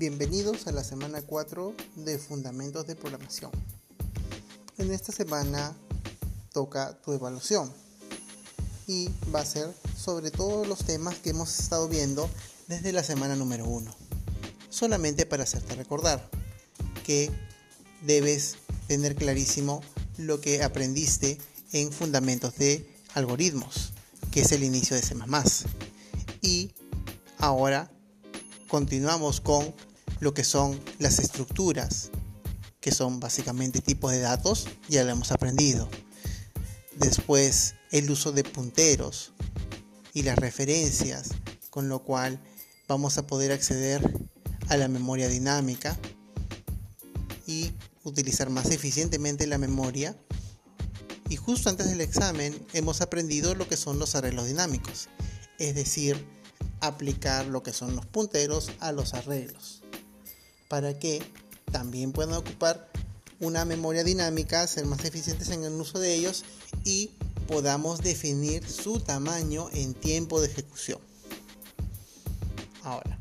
Bienvenidos a la semana 4 de Fundamentos de Programación. En esta semana toca tu evaluación y va a ser sobre todos los temas que hemos estado viendo desde la semana número 1. Solamente para hacerte recordar que debes tener clarísimo lo que aprendiste en Fundamentos de Algoritmos, que es el inicio de C++. Y ahora continuamos con lo que son las estructuras, que son básicamente tipos de datos, ya lo hemos aprendido. Después el uso de punteros y las referencias, con lo cual vamos a poder acceder a la memoria dinámica y utilizar más eficientemente la memoria. Y justo antes del examen hemos aprendido lo que son los arreglos dinámicos, es decir, aplicar lo que son los punteros a los arreglos para que también puedan ocupar una memoria dinámica, ser más eficientes en el uso de ellos y podamos definir su tamaño en tiempo de ejecución. Ahora,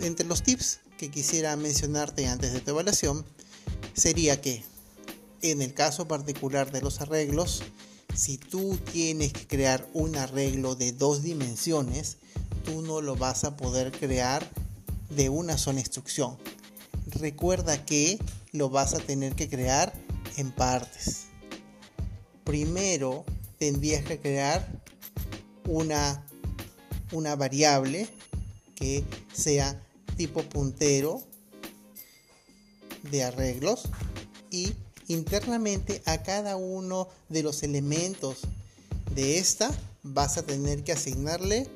entre los tips que quisiera mencionarte antes de tu evaluación sería que en el caso particular de los arreglos, si tú tienes que crear un arreglo de dos dimensiones, tú no lo vas a poder crear de una sola instrucción. Recuerda que lo vas a tener que crear en partes. Primero tendrías que crear una, una variable que sea tipo puntero de arreglos y internamente a cada uno de los elementos de esta vas a tener que asignarle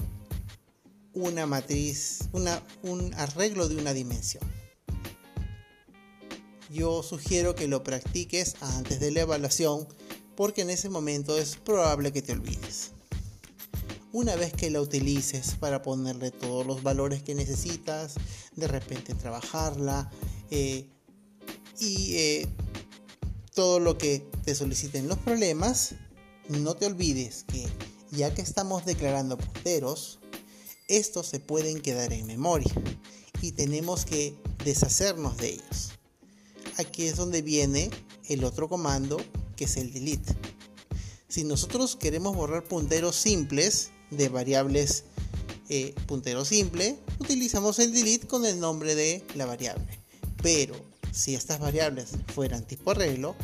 una matriz, un arreglo de una dimensión. Yo sugiero que lo practiques antes de la evaluación porque en ese momento es probable que te olvides. Una vez que la utilices para ponerle todos los valores que necesitas, de repente trabajarla eh, y eh, todo lo que te soliciten los problemas, no te olvides que ya que estamos declarando punteros, estos se pueden quedar en memoria y tenemos que deshacernos de ellos. Aquí es donde viene el otro comando que es el delete. Si nosotros queremos borrar punteros simples de variables eh, puntero simple, utilizamos el delete con el nombre de la variable. Pero si estas variables fueran tipo arreglo,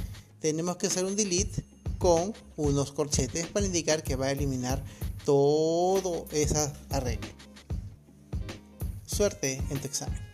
tenemos que hacer un delete con unos corchetes para indicar que va a eliminar todo esa arreglo. Suerte en tu examen.